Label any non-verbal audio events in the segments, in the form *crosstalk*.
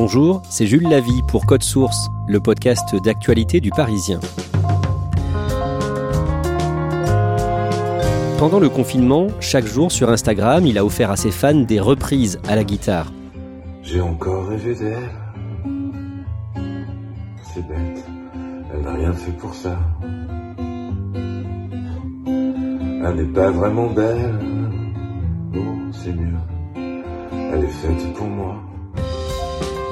Bonjour, c'est Jules Lavie pour Code Source, le podcast d'actualité du Parisien. Pendant le confinement, chaque jour sur Instagram, il a offert à ses fans des reprises à la guitare. J'ai encore rêvé d'elle. C'est bête, elle n'a rien fait pour ça. Elle n'est pas vraiment belle. Oh, c'est mieux. Elle est faite pour moi.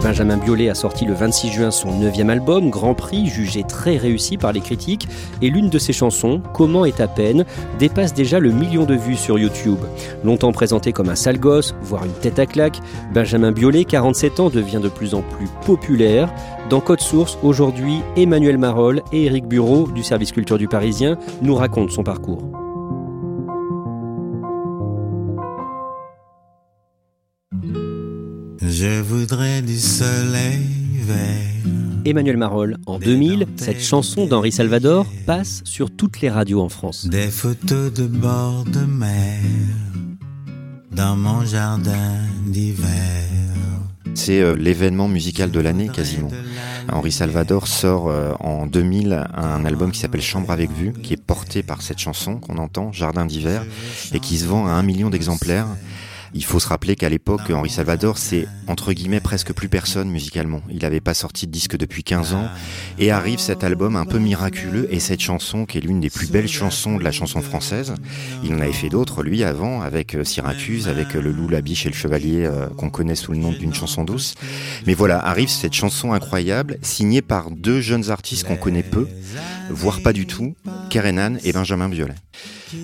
Benjamin Biolay a sorti le 26 juin son neuvième album, Grand Prix, jugé très réussi par les critiques, et l'une de ses chansons, Comment est à peine, dépasse déjà le million de vues sur YouTube. Longtemps présenté comme un sale gosse, voire une tête à claque, Benjamin Biolay, 47 ans, devient de plus en plus populaire. Dans Code Source, aujourd'hui, Emmanuel Marolles et Éric Bureau, du service culture du Parisien, nous racontent son parcours. Je voudrais du soleil vert. Emmanuel Marolles, en 2000, cette chanson d'Henri Salvador passe sur toutes les radios en France. Des photos de bord de mer dans mon jardin d'hiver. C'est euh, l'événement musical de l'année quasiment. Henri Salvador sort euh, en 2000 un album qui s'appelle Chambre avec vue, qui est porté par cette chanson qu'on entend, Jardin d'hiver, et qui se vend à un million d'exemplaires. Il faut se rappeler qu'à l'époque, Henri Salvador, c'est entre guillemets presque plus personne musicalement. Il n'avait pas sorti de disque depuis 15 ans et arrive cet album un peu miraculeux et cette chanson qui est l'une des plus belles chansons de la chanson française. Il en avait fait d'autres lui avant avec euh, Syracuse, avec euh, le loup, la biche et le chevalier euh, qu'on connaît sous le nom d'une chanson douce. Mais voilà, arrive cette chanson incroyable signée par deux jeunes artistes qu'on connaît peu, voire pas du tout, Kerenan et Benjamin Biolay.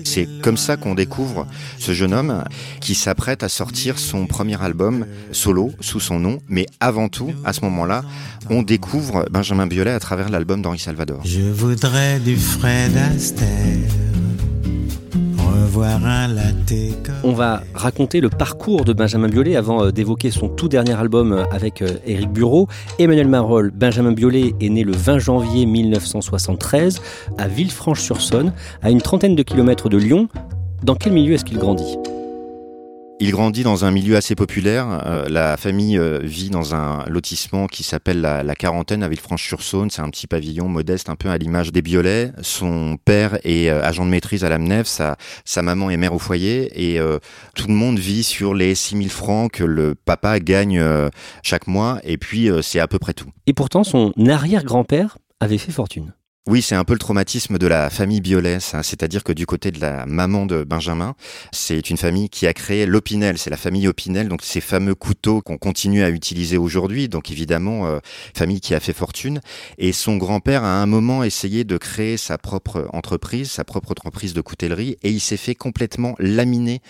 C'est comme ça qu'on découvre ce jeune homme qui s'apprête à sortir son premier album solo sous son nom, mais avant tout, à ce moment-là, on découvre Benjamin Biolay à travers l'album d'Henri Salvador. Je voudrais du Fred Astaire. On va raconter le parcours de Benjamin Biolay avant euh, d'évoquer son tout dernier album euh, avec euh, Éric Bureau. Emmanuel Marolles, Benjamin Biolay est né le 20 janvier 1973 à Villefranche-sur-Saône, à une trentaine de kilomètres de Lyon. Dans quel milieu est-ce qu'il grandit? Il grandit dans un milieu assez populaire. Euh, la famille euh, vit dans un lotissement qui s'appelle la, la Quarantaine à Villefranche-sur-Saône. C'est un petit pavillon modeste, un peu à l'image des Biolay. Son père est euh, agent de maîtrise à la MNEF, sa, sa maman est mère au foyer et tout le monde vit sur les 6000 francs que le papa gagne chaque mois et puis c'est à peu près tout. Et pourtant, son arrière-grand-père avait fait fortune. Oui, c'est un peu le traumatisme de la famille Biolay, ça. c'est-à-dire que du côté de la maman de Benjamin, c'est une famille qui a créé l'Opinel, c'est la famille Opinel, donc ces fameux couteaux qu'on continue à utiliser aujourd'hui, donc évidemment, euh, famille qui a fait fortune, et son grand-père a à un moment essayé de créer sa propre entreprise, sa propre entreprise de coutellerie, et il s'est fait complètement laminer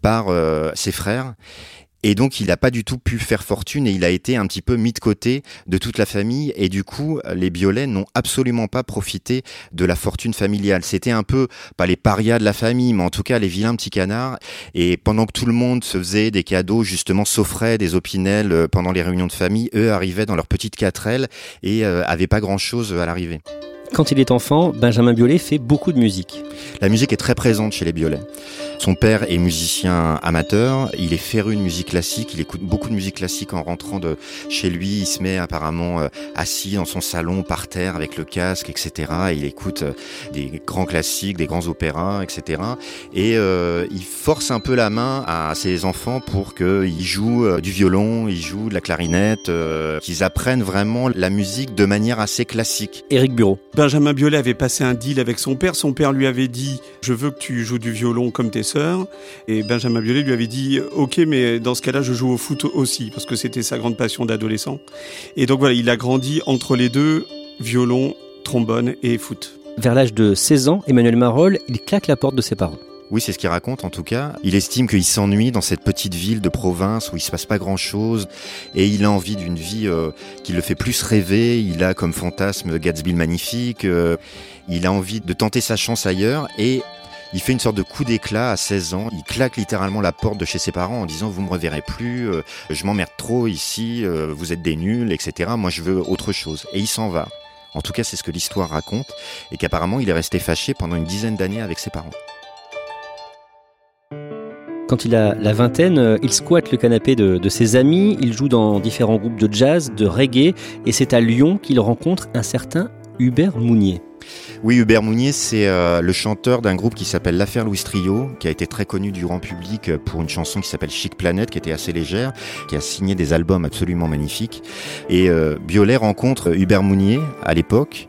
par euh, ses frères, et donc, il n'a pas du tout pu faire fortune et il a été un petit peu mis de côté de toute la famille. Et du coup, les Biolay n'ont absolument pas profité de la fortune familiale. C'était un peu, pas les parias de la famille, mais en tout cas les vilains petits canards. Et pendant que tout le monde se faisait des cadeaux, justement, s'offrait des opinels euh, pendant les réunions de famille, eux arrivaient dans leur petite quatrelle et euh, avaient pas grand-chose à l'arrivée. Quand il est enfant, Benjamin Biolay fait beaucoup de musique. La musique est très présente chez les Biolay. Son père est musicien amateur, il est féru de musique classique, il écoute beaucoup de musique classique en rentrant de chez lui, il se met apparemment euh, assis dans son salon par terre avec le casque, etc. Et il écoute euh, des grands classiques, des grands opéras, etc. Et euh, il force un peu la main à ses enfants pour qu'ils jouent euh, du violon, ils jouent de la clarinette, euh, qu'ils apprennent vraiment la musique de manière assez classique. Éric Bureau. Benjamin Biolay avait passé un deal avec son père. Son père lui avait dit Je veux que tu joues du violon comme tes Et Benjamin Biolay lui avait dit Ok, mais dans ce cas-là, je joue au foot aussi, parce que c'était sa grande passion d'adolescent. Et donc voilà, il a grandi entre les deux violon, trombone et foot. Vers l'âge de 16 ans, Emmanuel Marolles, il claque la porte de ses parents. Oui, c'est ce qu'il raconte en tout cas. Il estime qu'il s'ennuie dans cette petite ville de province où il se passe pas grand chose et il a envie d'une vie euh, qui le fait plus rêver. Il a comme fantasme Gatsby le magnifique. euh, il a envie de tenter sa chance ailleurs et il fait une sorte de coup d'éclat à 16 ans. Il claque littéralement la porte de chez ses parents en disant vous me reverrez plus, euh, je m'emmerde trop ici, euh, vous êtes des nuls, etc. Moi je veux autre chose. Et il s'en va. En tout cas, c'est ce que l'histoire raconte et qu'apparemment il est resté fâché pendant une dizaine d'années avec ses parents. Quand il a la vingtaine, euh, il squatte le canapé de, de ses amis, il joue dans différents groupes de jazz, de reggae, et c'est à Lyon qu'il rencontre un certain Hubert Mounier. Oui, Hubert Mounier, c'est euh, le chanteur d'un groupe qui s'appelle L'Affaire Louis Trio, qui a été très connu du grand public euh, pour une chanson qui s'appelle Chic Planète, qui était assez légère, qui a signé des albums absolument magnifiques. Et euh, Biolay rencontre Hubert Mounier à l'époque.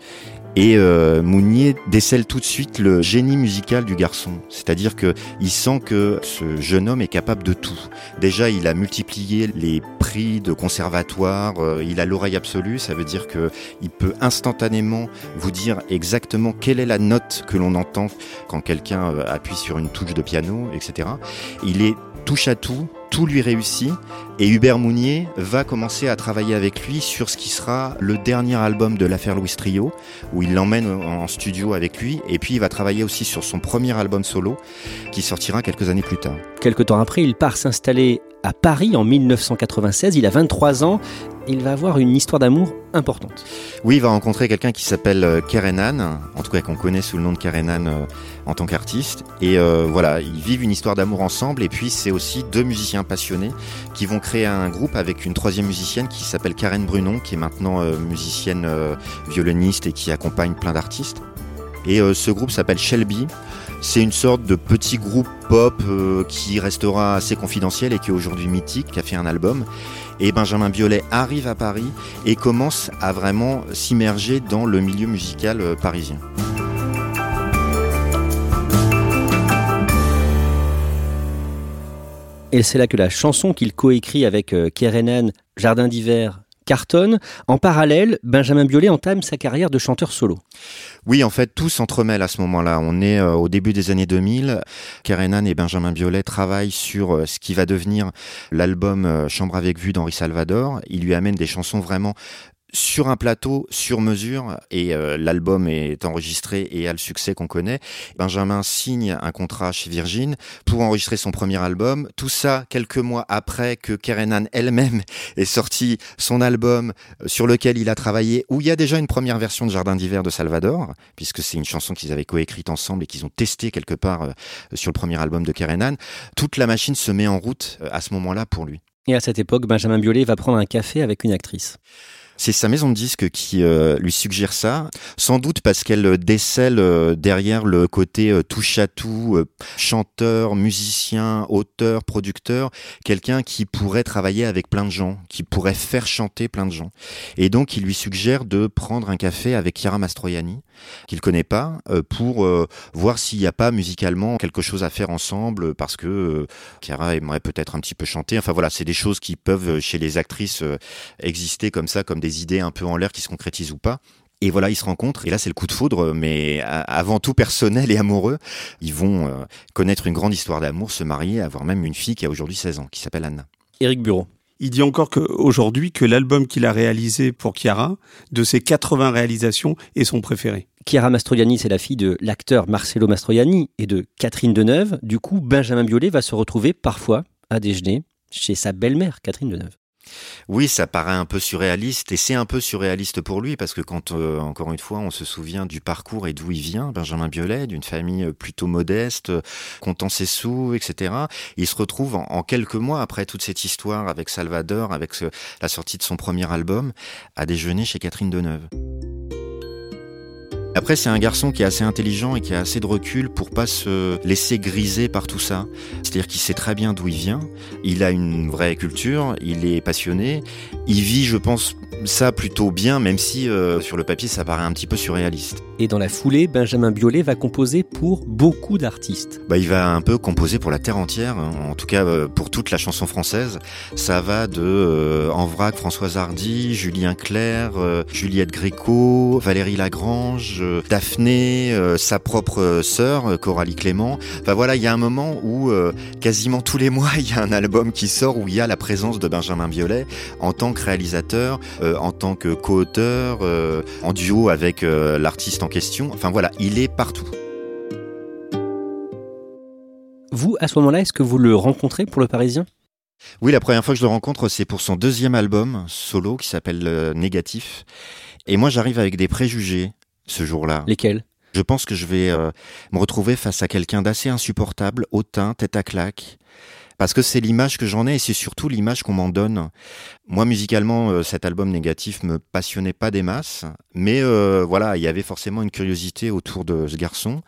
Et euh, Mounier décèle tout de suite le génie musical du garçon. C'est-à-dire que il sent que ce jeune homme est capable de tout. Déjà, il a multiplié les prix de conservatoire, euh, il a l'oreille absolue, ça veut dire que il peut instantanément vous dire exactement quelle est la note que l'on entend quand quelqu'un euh, appuie sur une touche de piano, etc. Il est touche à tout, tout lui réussit, et Hubert Mounier va commencer à travailler avec lui sur ce qui sera le dernier album de l'affaire Louis Trio, où il l'emmène en studio avec lui, et puis il va travailler aussi sur son premier album solo, qui sortira quelques années plus tard. Quelque temps après, il part s'installer à Paris en 1996, il a 23 ans, il va avoir une histoire d'amour importante. Oui, il va rencontrer quelqu'un qui s'appelle euh, Kerenan, en tout cas qu'on connaît sous le nom de Kerenan euh, en tant qu'artiste. Et euh, voilà, ils vivent une histoire d'amour ensemble. Et puis c'est aussi deux musiciens passionnés qui vont créer un groupe avec une troisième musicienne qui s'appelle Karen Brunon, qui est maintenant euh, musicienne euh, violoniste et qui accompagne plein d'artistes. Et euh, ce groupe s'appelle Shelby. C'est une sorte de petit groupe pop qui restera assez confidentiel et qui est aujourd'hui mythique, qui a fait un album. Et Benjamin Biolay arrive à Paris et commence à vraiment s'immerger dans le milieu musical parisien. Et c'est là que la chanson qu'il coécrit avec euh, Kerenan, Jardin d'hiver, cartonne. En parallèle, Benjamin Biolay entame sa carrière de chanteur solo. Oui, en fait, tout s'entremêle à ce moment-là. On est euh, au début des années 2000. Kerenan et Benjamin Biolay travaillent sur euh, ce qui va devenir l'album Chambre avec vue d'Henri Salvador. Il lui amène des chansons vraiment sur un plateau, sur mesure, et euh, l'album est enregistré et a le succès qu'on connaît. Benjamin signe un contrat chez Virgin pour enregistrer son premier album. Tout ça quelques mois après que Kerenan elle-même *laughs* ait sorti son album euh, sur lequel il a travaillé, où il y a déjà une première version de Jardin d'hiver de Salvador, puisque c'est une chanson qu'ils avaient coécrite ensemble et qu'ils ont testé quelque part euh, sur le premier album de Kerenan. Toute la machine se met en route à ce moment-là pour lui. Et à cette époque, Benjamin Biolay va prendre un café avec une actrice. C'est sa maison de disques qui euh, lui suggère ça, sans doute parce qu'elle décèle euh, derrière le côté euh, touche à tout, euh, chanteur, musicien, auteur, producteur, quelqu'un qui pourrait travailler avec plein de gens, qui pourrait faire chanter plein de gens. Et donc il lui suggère de prendre un café avec Chiara Mastroianni, qu'il connaît pas, euh, pour euh, voir s'il n'y a pas musicalement quelque chose à faire ensemble, parce que euh, Chiara aimerait peut-être un petit peu chanter. Enfin voilà, c'est des choses qui peuvent euh, chez les actrices euh, exister comme ça, comme des idées un peu en l'air qui se concrétisent ou pas. Et voilà, ils se rencontrent, et là c'est le coup de foudre, mais avant tout personnel et amoureux. Ils vont euh, connaître une grande histoire d'amour, se marier, avoir même une fille qui a aujourd'hui 16 ans, qui s'appelle Anna. Éric Bureau. Il dit encore qu'aujourd'hui, que l'album qu'il a réalisé pour Chiara, de ses 80 réalisations, est son préféré. Chiara Mastroianni, c'est la fille de l'acteur Marcelo Mastroianni et de Catherine Deneuve. Du coup, Benjamin Biolay va se retrouver parfois à déjeuner chez sa belle-mère, Catherine Deneuve. Oui, ça paraît un peu surréaliste et c'est un peu surréaliste pour lui parce que quand, euh, encore une fois, on se souvient du parcours et d'où il vient, Benjamin Biolay, d'une famille plutôt modeste, comptant ses sous, etc. Il se retrouve en, quelques mois après toute cette histoire avec Salvador, avec la sortie de son premier album, à déjeuner chez Catherine Deneuve. Après, c'est un garçon qui est assez intelligent et qui a assez de recul pour pas se laisser griser par tout ça. C'est-à-dire qu'il sait très bien d'où il vient, il a une vraie culture, il est passionné, il vit, je pense, ça plutôt bien, même si euh, sur le papier ça paraît un petit peu surréaliste. Et dans la foulée, Benjamin Biolay va composer pour beaucoup d'artistes. Bah, il va un peu composer pour la terre entière, hein. en tout cas euh, pour toute la chanson française. Ça va de euh, En vrac, Françoise Hardy, Julien Clerc, Juliette Gréco, Valérie Lagrange, Daphné, sa propre sœur, Coralie Clément. Enfin voilà, il y a un moment où quasiment tous les mois *laughs* il y a un album qui sort où il y a la présence de Benjamin Biolay en tant que réalisateur. Euh, en tant que co-auteur, euh, en duo avec euh, l'artiste en question. Enfin voilà, il est partout. Vous, à ce moment-là, est-ce que vous le rencontrez pour le Parisien? Oui, la première fois que je le rencontre, c'est pour son deuxième album solo qui s'appelle Négatif. Et moi, j'arrive avec des préjugés ce jour-là. Lesquels? Je pense que je vais me retrouver face à quelqu'un d'assez insupportable, hautain, tête à claque, parce que c'est l'image que j'en ai et c'est surtout l'image qu'on m'en donne. Moi, musicalement, euh, cet album négatif me passionnait pas des masses, mais euh, voilà, il y avait forcément une curiosité autour de ce garçon.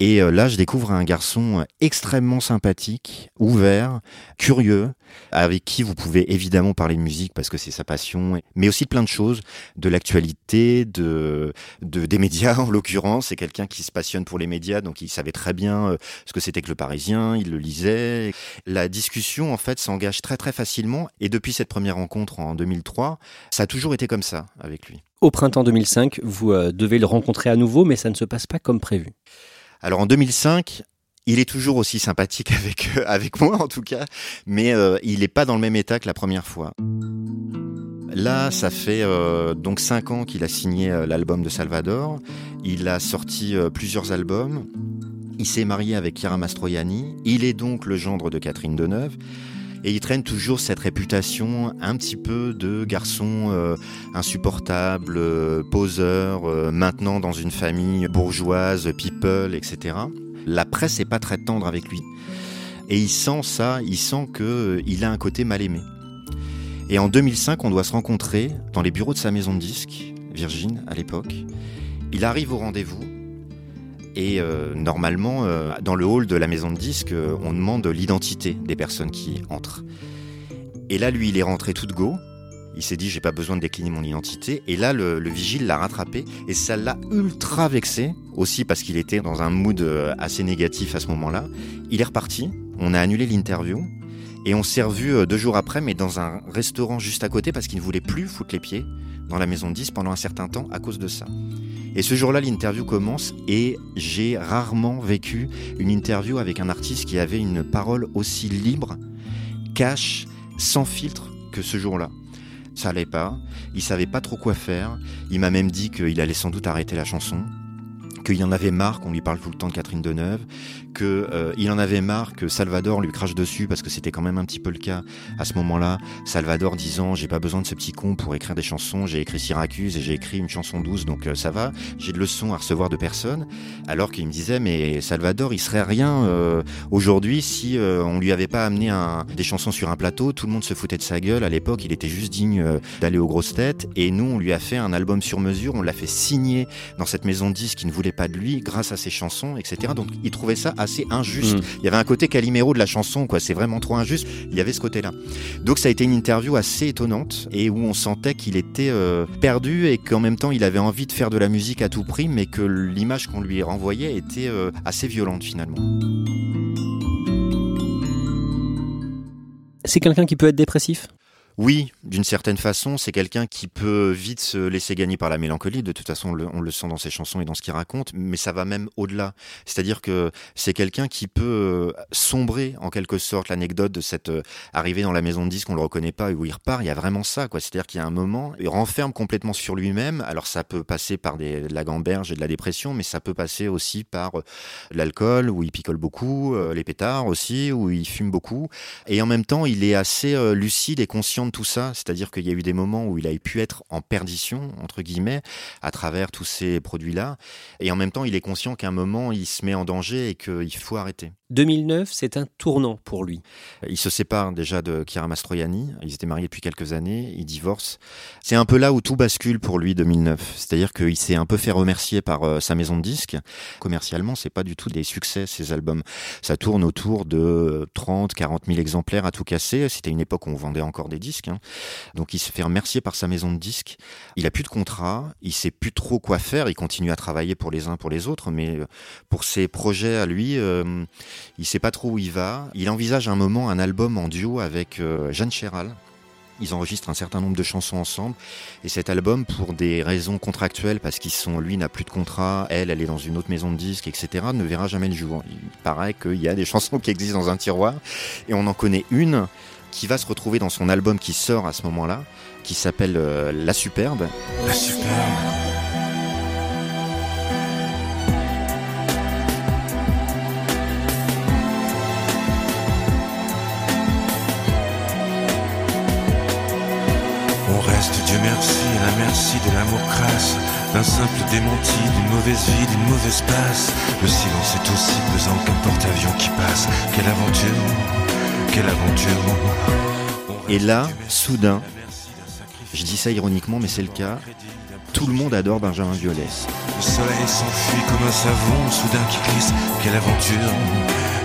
Et euh, là, je découvre un garçon extrêmement sympathique, ouvert, curieux, avec qui vous pouvez évidemment parler de musique parce que c'est sa passion, mais aussi de plein de choses, de l'actualité, de, de des médias *laughs* en l'occurrence. C'est quelqu'un qui se passionne pour les médias, donc il savait très bien ce que c'était que le Parisien, il le lisait. Discussion en fait s'engage très très facilement, et depuis cette première rencontre en 2003. Ça a toujours été comme ça avec lui. Au printemps 2005, vous euh, devez le rencontrer à nouveau, mais ça ne se passe pas comme prévu. Alors en 2005, il est toujours aussi sympathique *laughs* avec, euh, avec moi en tout cas, mais euh, il n'est pas dans le même état que la première fois. Là, ça fait donc cinq ans qu'il a signé l'album de Salvador. Il a sorti plusieurs albums. Il s'est marié avec Chiara Mastroianni. Il est donc le gendre de Catherine Deneuve. Et il traîne toujours cette réputation un petit peu de garçon euh, insupportable, euh, poseur, euh, maintenant dans une famille bourgeoise, people, etc. La presse n'est pas très tendre avec lui. Et il sent ça, il sent qu'il a un côté mal aimé. Et en 2005, on doit se rencontrer dans les bureaux de sa maison de disques, Virgin à l'époque. Il arrive au rendez-vous et euh, normalement, euh, dans le hall de la maison de disques, euh, on demande l'identité des personnes qui entrent. Et là, lui, il est rentré tout de go. Il s'est dit, j'ai pas besoin de décliner mon identité. Et là, le, vigile l'a rattrapé et ça l'a ultra vexé, aussi parce qu'il était dans un mood assez négatif à ce moment-là. Il est reparti. On a annulé l'interview. Et on s'est revu deux jours après, mais dans un restaurant juste à côté, parce qu'il ne voulait plus foutre les pieds dans la maison de disques pendant un certain temps à cause de ça. Et ce jour-là, l'interview commence et j'ai rarement vécu une interview avec un artiste qui avait une parole aussi libre, cash, sans filtre que ce jour-là. Ça allait pas, il savait pas trop quoi faire, il m'a même dit qu'il allait sans doute arrêter la chanson, qu'il en avait marre qu'on lui parle tout le temps de Catherine Deneuve, qu'il euh, en avait marre que Salvador lui crache dessus parce que c'était quand même un petit peu le cas à ce moment-là. Salvador disant j'ai pas besoin de ce petit con pour écrire des chansons, j'ai écrit Syracuse et j'ai écrit une chanson douce donc euh, ça va, j'ai de leçons à recevoir de personne. Alors qu'il me disait mais Salvador il serait rien euh, aujourd'hui si on lui avait pas amené des chansons sur un plateau, tout le monde se foutait de sa gueule. À l'époque, il était juste digne d'aller aux grosses têtes. Et nous on lui a fait un album sur mesure, on l'a fait signer dans cette maison de disques qui ne voulait pas de lui grâce à ses chansons etc. Donc il trouvait ça assez injuste. Mm. Il y avait un côté Calimero de la chanson, quoi. C'est vraiment trop injuste. Il y avait ce côté-là. Donc ça a été une interview assez étonnante et où on sentait qu'il était euh, perdu et qu'en même temps il avait envie de faire de la musique à tout prix, mais que l'image qu'on lui renvoyait était euh, assez violente finalement. C'est quelqu'un qui peut être dépressif? Oui, d'une certaine façon, c'est quelqu'un qui peut vite se laisser gagner par la mélancolie. De toute façon, on le, sent dans ses chansons et dans ce qu'il raconte, mais ça va même au-delà. C'est-à-dire que c'est quelqu'un qui peut euh, sombrer en quelque sorte l'anecdote de cette euh, arrivée dans la maison de disques, qu'on le reconnaît pas et où il repart. Il y a vraiment ça, quoi. C'est-à-dire qu'il y a un moment, il renferme complètement sur lui-même. Alors ça peut passer par de la gamberge et de la dépression, mais ça peut passer aussi par euh, l'alcool où il picole beaucoup, les pétards aussi où il fume beaucoup. Et en même temps, il est assez lucide et conscient tout ça, c'est-à-dire qu'il y a eu des moments où il a pu être en perdition, entre guillemets, à travers tous ces produits-là, et en même temps, il est conscient qu'à un moment, il se met en danger et qu'il faut arrêter. 2009, c'est un tournant pour lui. Il se sépare déjà de Chiara Mastroianni. Ils étaient mariés depuis quelques années. Il divorce. C'est un peu là où tout bascule pour lui 2009. C'est-à-dire qu'il s'est un peu fait remercier par euh, sa maison de disques. Commercialement, c'est pas du tout des succès ces albums. Ça tourne autour de 30, 40 000 exemplaires à tout casser. C'était une époque où on vendait encore des disques. Hein. Donc il se fait remercier par sa maison de disques. Il a plus de contrat. Il sait plus trop quoi faire. Il continue à travailler pour les uns pour les autres, mais euh, pour ses projets à lui. Euh, il sait pas trop où il va. Il envisage un moment un album en duo avec euh, Jeanne Chéral. Ils enregistrent un certain nombre de chansons ensemble. Et cet album, pour des raisons contractuelles, parce qu'ils sont, lui n'a plus de contrat, elle, elle est dans une autre maison de disques, etc., ne verra jamais le jour. Il paraît qu'il y a des *laughs* chansons qui existent dans un tiroir. Et on en connaît une qui va se retrouver dans son album qui sort à ce moment-là, qui s'appelle euh, La Superbe. La Superbe. De l'amour crasse, d'un simple démenti, d'une mauvaise vie, d'une mauvaise passe. Le silence est aussi pesant qu'un porte-avions qui passe. Quelle aventure, quelle aventure. Et là, soudain, je dis ça ironiquement, mais c'est le cas, tout le monde adore Benjamin Biolay. Le soleil s'enfuit comme un savon soudain qui glisse. Quelle aventure,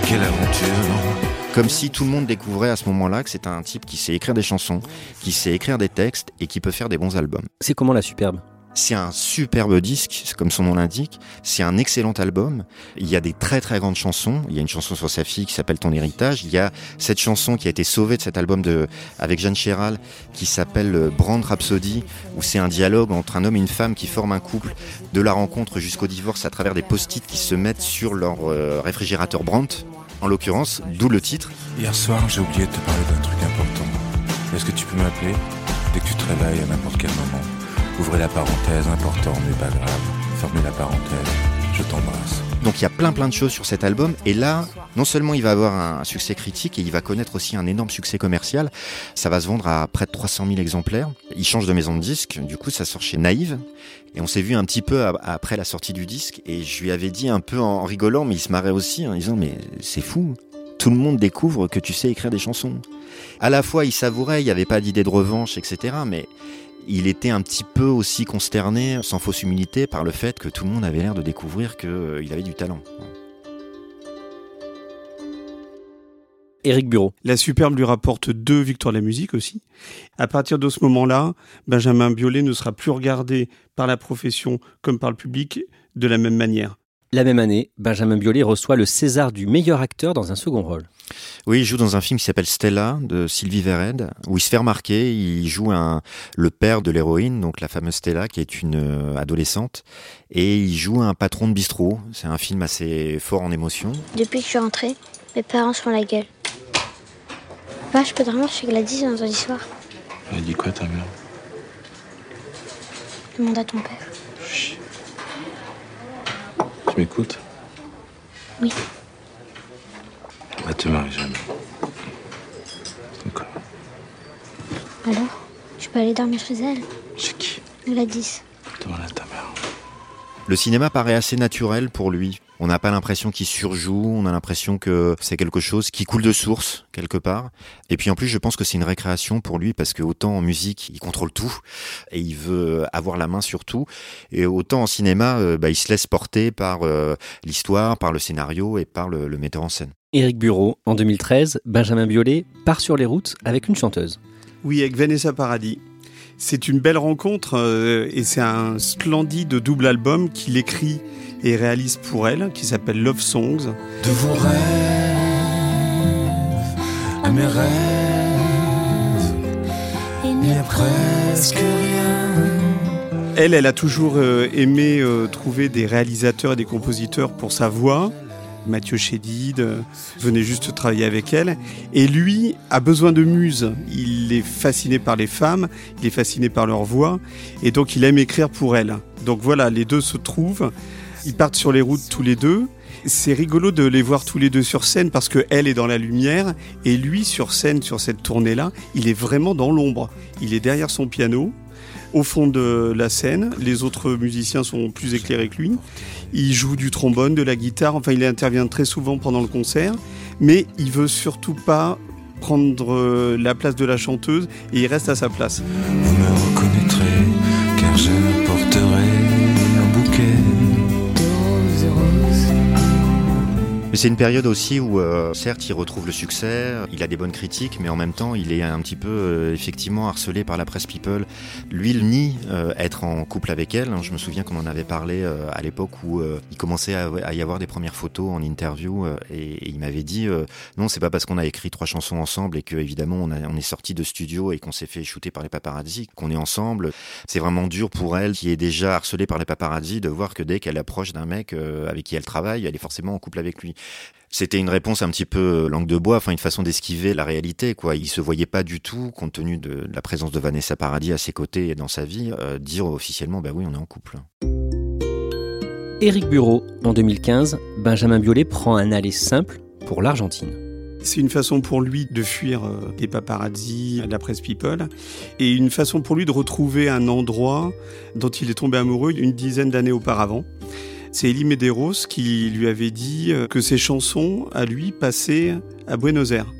quelle aventure. Comme si tout le monde découvrait à ce moment-là que c'est un type qui sait écrire des chansons, qui sait écrire des textes et qui peut faire des bons albums. C'est comment la superbe? C'est un superbe disque, comme son nom l'indique. C'est un excellent album. Il y a des très très grandes chansons. Il y a une chanson sur sa fille qui s'appelle Ton héritage. Il y a cette chanson qui a été sauvée de cet album de, avec Jeanne Chéral qui s'appelle euh, Brand Rhapsody, où c'est un dialogue entre un homme et une femme qui forment un couple de la rencontre jusqu'au divorce à travers des post-it qui se mettent sur leur euh, réfrigérateur Brandt en l'occurrence, d'où le titre. Hier soir, j'ai oublié de te parler d'un truc important. Est-ce que tu peux m'appeler? Dès que tu te réveilles à n'importe quel moment Ouvrez la parenthèse, important mais pas grave. Fermez la parenthèse, je t'embrasse. Donc il y a plein plein de choses sur cet album et là, non seulement il va avoir un succès critique et il va connaître aussi un énorme succès commercial. Ça va se vendre à près de 300 000 exemplaires. Il change de maison de disque, du coup ça sort chez Naïve et on s'est vu un petit peu après la sortie du disque et je lui avais dit un peu en rigolant, mais il se marrait aussi en disant mais c'est fou, tout le monde découvre que tu sais écrire des chansons. À la fois il savourait, il n'y avait pas d'idée de revanche, etc. Mais il était un petit peu aussi consterné, sans fausse humilité, par le fait que tout le monde avait l'air de découvrir qu'il euh, avait du talent. Éric Bureau. La Superbe lui rapporte deux victoires de la musique aussi. À partir de ce moment-là, Benjamin Biolay ne sera plus regardé par la profession comme par le public de la même manière. La même année, Benjamin Biolay reçoit le César du meilleur acteur dans un second rôle. Oui, il joue dans un film qui s'appelle Stella de Sylvie Vered, où il se fait remarquer. Il joue un, le père de l'héroïne, donc la fameuse Stella, qui est une euh, adolescente, et il joue un patron de bistrot. C'est un film assez fort en émotion. Depuis que je suis rentrée, mes parents se font la gueule. Bah, je peux dormir chez Gladys vendredi soir. Elle dit quoi ta mère? Demande à ton père. Tu m'écoutes? Oui. Bah, tu maries jamais. D'accord. Alors Je peux aller dormir chez elle? Chez qui? Gladys. Demande à ta mère. Le cinéma paraît assez naturel pour lui. On n'a pas l'impression qu'il surjoue, on a l'impression que c'est quelque chose qui coule de source quelque part. Et puis en plus, je pense que c'est une récréation pour lui parce que autant en musique, il contrôle tout et il veut avoir la main sur tout, et autant en cinéma, euh, bah, il se laisse porter par euh, l'histoire, par le scénario et par le, le metteur en scène. Éric Bureau, en 2013, Benjamin Biolay part sur les routes avec une chanteuse. Oui, avec Vanessa Paradis. C'est une belle rencontre euh, et c'est un splendide double album qu'il écrit et réalise pour elle, qui s'appelle Love Songs. De vos rêves à mes rêves, il n'y a presque rien. Elle, elle a toujours euh, aimé euh, trouver des réalisateurs et des compositeurs pour sa voix. Mathieu Chédid euh, venait juste travailler avec elle. Et lui a besoin de muse. Il est fasciné par les femmes, il est fasciné par leur voix. Et donc il aime écrire pour elle. Donc voilà, les deux se trouvent. Ils partent sur les routes tous les deux. C'est rigolo de les voir tous les deux sur scène parce que elle est dans la lumière et lui sur scène sur cette tournée-là, il est vraiment dans l'ombre. Il est derrière son piano, au fond de la scène. Les autres musiciens sont plus éclairés que lui. Il joue du trombone, de la guitare. Enfin, il intervient très souvent pendant le concert, mais il veut surtout pas prendre euh, la place de la chanteuse et il reste à sa place. Mais c'est une période aussi où, euh, certes, il retrouve le succès, il a des bonnes critiques, mais en même temps, il est un petit peu euh, effectivement harcelé par la presse people. Lui, il nie euh, être en couple avec elle. Je me souviens qu'on en avait parlé euh, à l'époque où euh, il commençait à, y avoir des premières photos en interview, euh, et, et, il m'avait dit non, c'est pas parce qu'on a écrit trois chansons ensemble et que évidemment on, on est sorti de studio et qu'on s'est fait shooter par les paparazzi qu'on est ensemble. C'est vraiment dur pour elle, qui est déjà harcelée par les paparazzi, de voir que dès qu'elle approche d'un mec avec qui elle travaille, elle est forcément en couple avec lui c'était une réponse un petit peu langue de bois, enfin une façon d'esquiver la réalité. Quoi. Il se voyait pas du tout, compte tenu de la présence de Vanessa Paradis à ses côtés et dans sa vie, euh, dire officiellement bah oui, on est en couple. Éric Bureau, en 2015, Benjamin Biolay prend un aller simple pour l'Argentine. C'est une façon pour lui de fuir euh, des paparazzi, la presse people, et une façon pour lui de retrouver un endroit dont il est tombé amoureux une dizaine d'années auparavant. C'est Elie Medeiros qui lui avait dit euh, que ses chansons, à lui, passaient à Buenos Aires.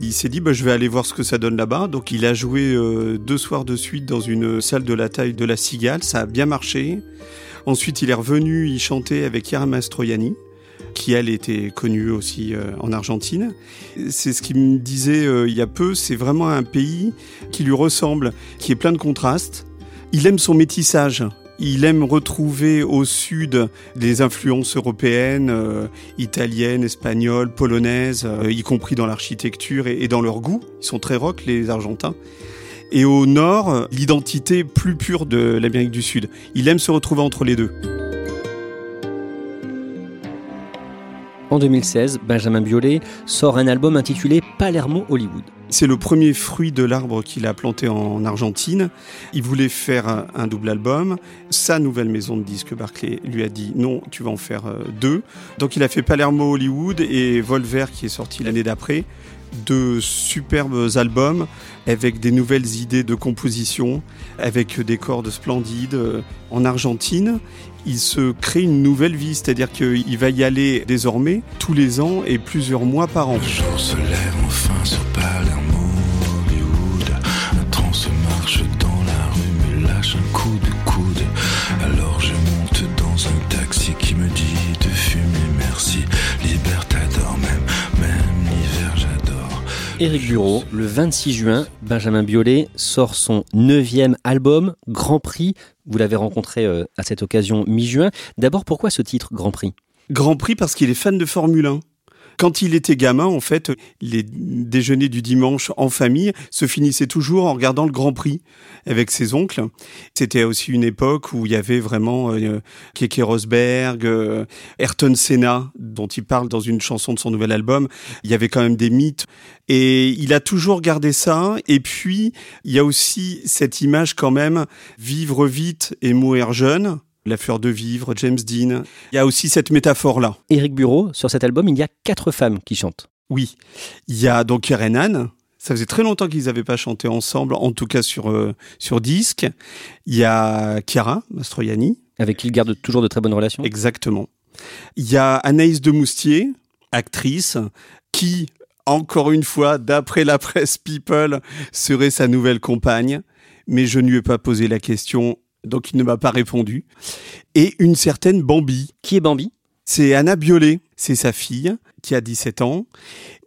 Il s'est dit, bah, je vais aller voir ce que ça donne là-bas. Donc il a joué euh, deux soirs de suite dans une salle de la taille de la Cigale. Ça a bien marché. Ensuite, il est revenu y chanter avec Chiara Mastroianni, qui elle était connue aussi euh, en Argentine. C'est ce qu'il me disait il y a peu. C'est vraiment un pays qui lui ressemble, qui est plein de contrastes. Il aime son métissage. Il aime retrouver au sud des influences européennes, euh, italiennes, espagnoles, polonaises, euh, y compris dans l'architecture et, dans leur goût. Ils sont très rock, les Argentins. Et au nord, l'identité plus pure de l'Amérique du Sud. Il aime se retrouver entre les deux. En 2016, Benjamin Biolay sort un album intitulé Palermo Hollywood. C'est le premier fruit de l'arbre qu'il a planté en Argentine. Il voulait faire un double album. Sa nouvelle maison de disques Barclay lui a dit non, tu vas en faire deux. Donc il a fait Palermo Hollywood et Volver qui est sorti l'année d'après. Deux superbes albums avec des nouvelles idées de composition, avec des cordes splendides en Argentine il se crée une nouvelle vie, c'est-à-dire qu'il va y aller désormais tous les ans et plusieurs mois par an. Éric Bureau, le 26 juin, Benjamin Biolay sort son neuvième album, Grand Prix. Vous l'avez rencontré euh, à cette occasion mi-juin. D'abord, pourquoi ce titre Grand Prix? Grand Prix parce qu'il est fan de Formule 1. Quand il était gamin, en fait, les déjeuners du dimanche en famille se finissaient toujours en regardant le Grand Prix avec ses oncles. C'était aussi une époque où il y avait vraiment euh, Keke Rosberg, euh, Ayrton Senna, dont il parle dans une chanson de son nouvel album. Il y avait quand même des mythes. Et il a toujours gardé ça. Et puis, il y a aussi cette image quand même, vivre vite et mourir jeune. La fleur de vivre, James Dean. Il y a aussi cette métaphore-là. Éric Bureau, sur cet album, il y a quatre femmes qui chantent. Oui. Il y a donc Karen Anne. Ça faisait très longtemps qu'ils n'avaient pas chanté ensemble, en tout cas sur, euh, sur disque. Il y a Chiara Mastroianni. Avec qui il garde toujours de très bonnes relations. Exactement. Il y a Anaïs de Moustier, actrice, qui, encore une fois, d'après la *laughs* presse People, serait sa nouvelle compagne. Mais je ne lui ai pas posé la question donc il ne m'a pas répondu. Et une certaine Bambi. Qui est Bambi? C'est Anna Biolay, c'est sa fille, qui a 17 ans.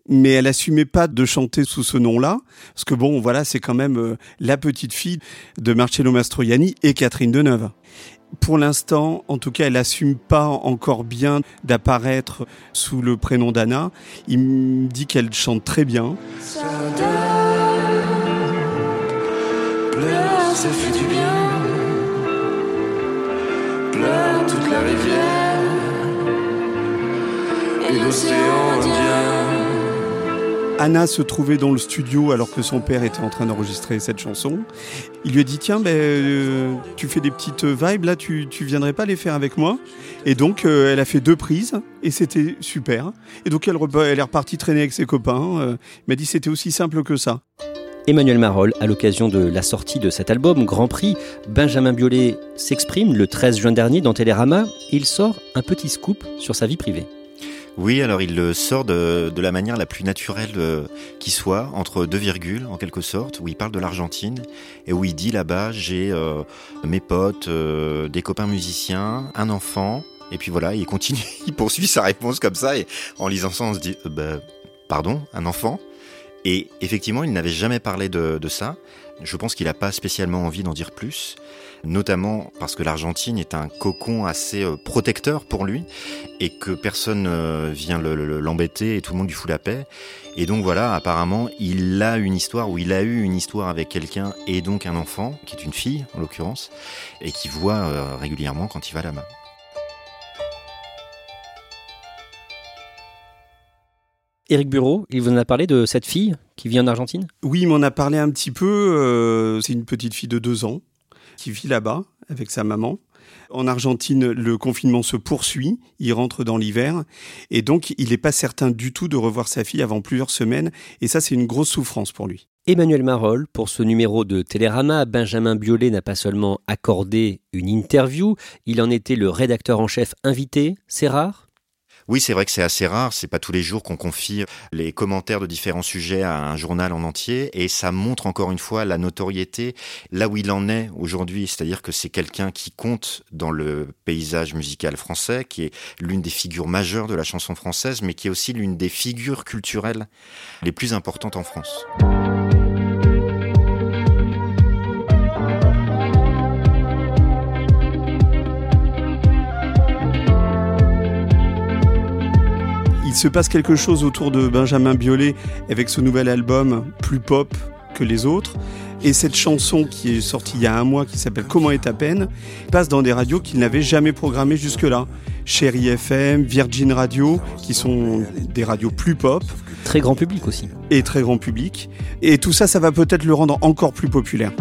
Mais elle assumait pas de chanter sous ce nom-là, parce que bon, voilà, c'est quand même euh, la petite fille de Marcello Mastroianni et Catherine Deneuve. Pour l'instant, en tout cas, elle assume pas encore bien d'apparaître sous le prénom d'Anna. Il me dit qu'elle chante très bien. Ça pleure, ça fait du bien toute la rivière et l'océan Indien. Anna se trouvait dans le studio alors que son père était en train d'enregistrer cette chanson. Il lui a dit tiens, ben, euh, tu fais des petites vibes là, tu, tu viendrais pas les faire avec moi? Et donc euh, elle a fait deux prises et c'était super. Et donc elle est repartie traîner avec ses copains. Euh, il m'a dit c'était aussi simple que ça. Emmanuel Marolles, à l'occasion de la sortie de cet album Grand Prix, Benjamin Biolay s'exprime le 13 juin dernier dans Télérama. Il sort un petit scoop sur sa vie privée. Oui, alors il le sort de, de la manière la plus naturelle euh, qui soit, entre deux virgules en quelque sorte, où il parle de l'Argentine et où il dit là-bas j'ai euh, mes potes, euh, des copains musiciens, un enfant, et puis voilà, il continue, *laughs* il poursuit sa réponse comme ça, et en lisant ça on se dit, bah, pardon, un enfant? Et effectivement, il n'avait jamais parlé de, de ça. Je pense qu'il n'a pas spécialement envie d'en dire plus, notamment parce que l'Argentine est un cocon assez euh, protecteur pour lui et que personne euh, vient le- le- l'embêter et tout le monde lui fout la paix. Et donc voilà, apparemment, il a une histoire ou il a eu une histoire avec quelqu'un et donc un enfant, qui est une fille en l'occurrence, et qui voit euh, régulièrement quand il va là-bas. Éric Bureau, il vous en a parlé de cette fille qui vit en Argentine? Oui, il m'en a parlé un petit peu. euh, c'est une petite fille de deux ans qui vit là-bas avec sa maman. En Argentine, le confinement se poursuit, il rentre dans l'hiver, et donc il n'est pas certain du tout de revoir sa fille avant plusieurs semaines, et ça c'est une grosse souffrance pour lui. Emmanuel Marolles, pour ce numéro de Télérama, Benjamin Biolay n'a pas seulement accordé une interview, il en était le rédacteur en chef invité, c'est rare? Oui, c'est vrai que c'est assez rare. C'est pas tous les jours qu'on confie les commentaires de différents sujets à un journal en entier, et ça montre encore une fois la notoriété là où il en est aujourd'hui. C'est-à-dire que c'est quelqu'un qui compte dans le paysage musical français, qui est l'une des figures majeures de la chanson française, mais qui est aussi l'une des figures culturelles les plus importantes en France. Il se passe quelque chose autour de Benjamin Biolay avec ce nouvel album plus pop que les autres. Et cette chanson qui est sortie il y a un mois, qui s'appelle Comment est ta peine, passe dans des radios qu'il n'avait jamais programmées jusque-là. Chéri FM, Virgin Radio, qui sont des radios plus pop. Très grand public aussi. Et très grand public. Et tout ça, ça va peut-être le rendre encore plus populaire.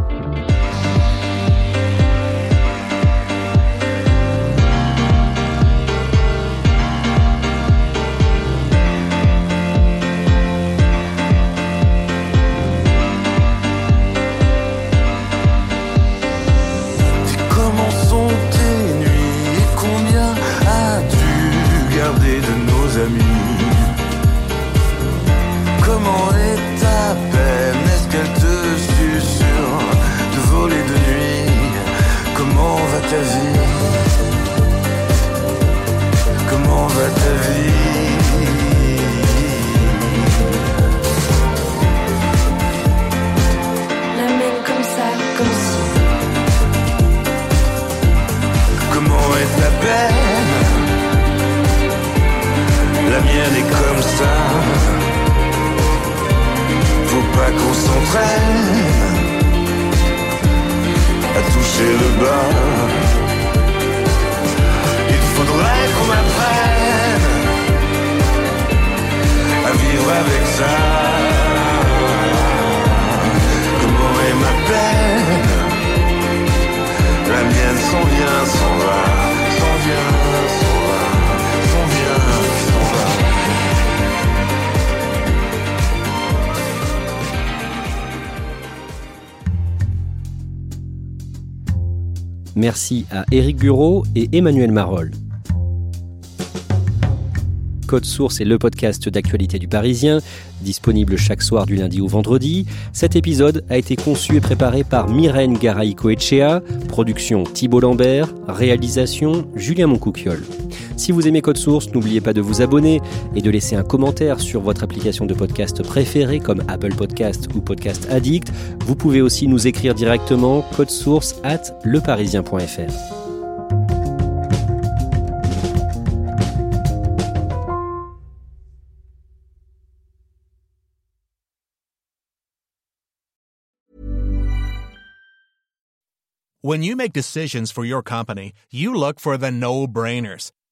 S'entraîne à toucher le bas. Il faudrait qu'on apprenne à vivre avec ça. Comment est ma peine? La mienne s'en vient, s'en va, Merci à Éric Bureau et Emmanuel Marolles. Code Source est le podcast d'actualité du Parisien, disponible chaque soir du lundi au vendredi. Cet épisode a été conçu et préparé par Myrène Garay-Coetchea, production Thibault Lambert, réalisation Julien Moncouquiol. Si vous aimez Code Source, n'oubliez pas de vous abonner et de laisser un commentaire sur votre application de podcast préférée comme Apple Podcast ou Podcast Addict. Vous pouvez aussi nous écrire directement code source at leparisien.fr. When you make decisions for your company, you look for the no brainers.